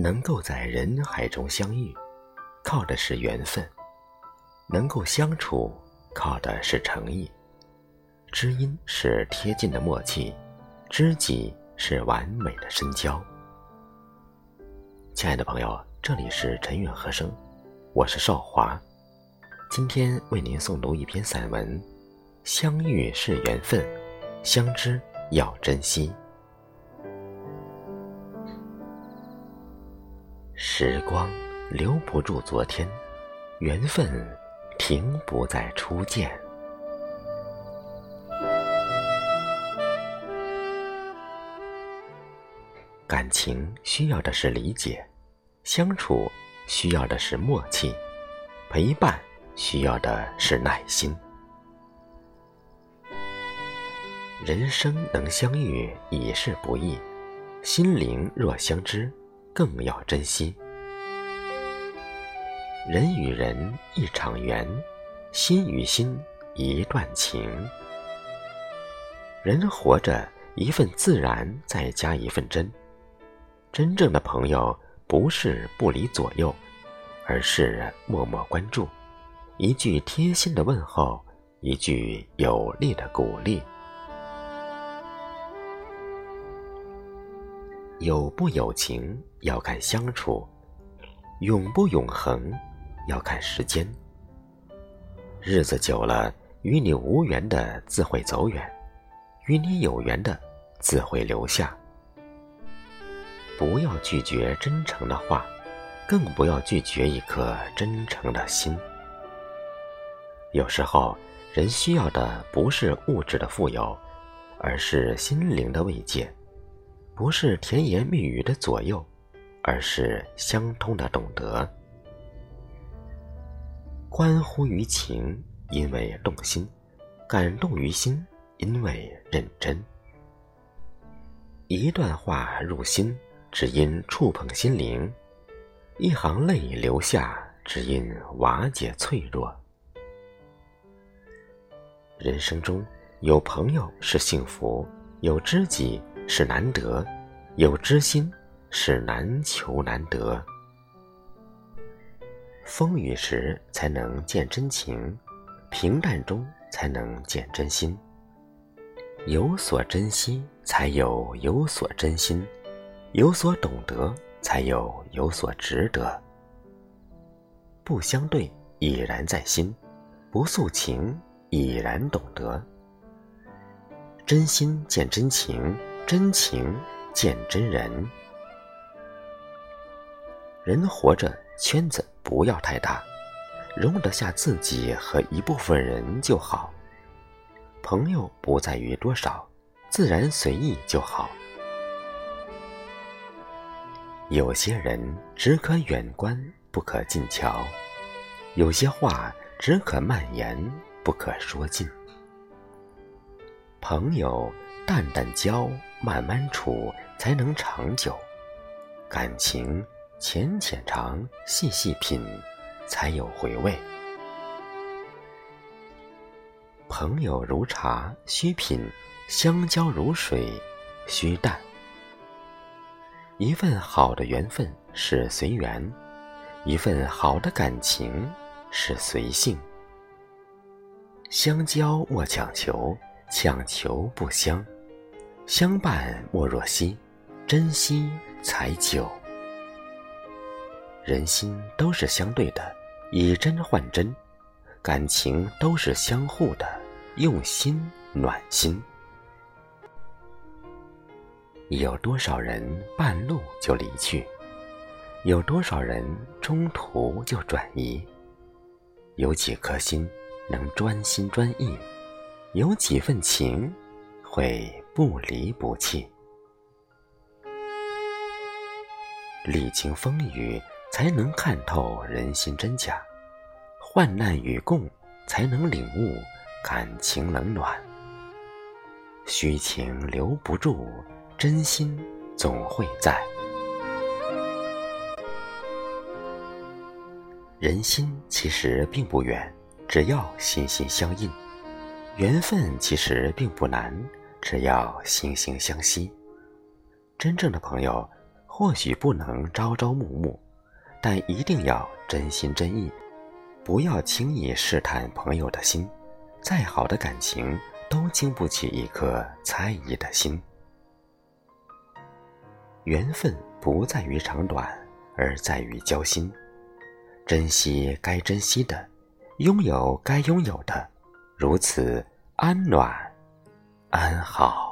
能够在人海中相遇，靠的是缘分；能够相处，靠的是诚意。知音是贴近的默契，知己是完美的深交。亲爱的朋友，这里是陈远和声，我是少华，今天为您诵读一篇散文：相遇是缘分，相知要珍惜。时光留不住昨天，缘分停不在初见。感情需要的是理解，相处需要的是默契，陪伴需要的是耐心。人生能相遇已是不易，心灵若相知，更要珍惜。人与人一场缘，心与心一段情。人活着，一份自然，再加一份真。真正的朋友不是不离左右，而是默默关注，一句贴心的问候，一句有力的鼓励。有不有情要看相处，永不永恒要看时间。日子久了，与你无缘的自会走远，与你有缘的自会留下。不要拒绝真诚的话，更不要拒绝一颗真诚的心。有时候，人需要的不是物质的富有，而是心灵的慰藉；不是甜言蜜语的左右，而是相通的懂得。关乎于情，因为动心；感动于心，因为认真。一段话入心。只因触碰心灵，一行泪流下，只因瓦解脆弱。人生中有朋友是幸福，有知己是难得，有知心是难求难得。风雨时才能见真情，平淡中才能见真心。有所珍惜，才有有所真心。有所懂得，才有有所值得。不相对，已然在心；不诉情，已然懂得。真心见真情，真情见真人。人活着，圈子不要太大，容得下自己和一部分人就好。朋友不在于多少，自然随意就好。有些人只可远观，不可近瞧；有些话只可慢言，不可说尽。朋友淡淡交，慢慢处，才能长久；感情浅浅尝，细细品，才有回味。朋友如茶，需品；相交如水，需淡。一份好的缘分是随缘，一份好的感情是随性。相交莫强求，强求不相；相伴莫若惜，珍惜才久。人心都是相对的，以真换真；感情都是相互的，用心暖心。有多少人半路就离去？有多少人中途就转移？有几颗心能专心专意？有几份情会不离不弃？历经风雨，才能看透人心真假；患难与共，才能领悟感情冷暖。虚情留不住。真心总会在，人心其实并不远，只要心心相印；缘分其实并不难，只要惺惺相惜。真正的朋友或许不能朝朝暮暮，但一定要真心真意，不要轻易试探朋友的心。再好的感情，都经不起一颗猜疑的心。缘分不在于长短，而在于交心。珍惜该珍惜的，拥有该拥有的，如此安暖安好。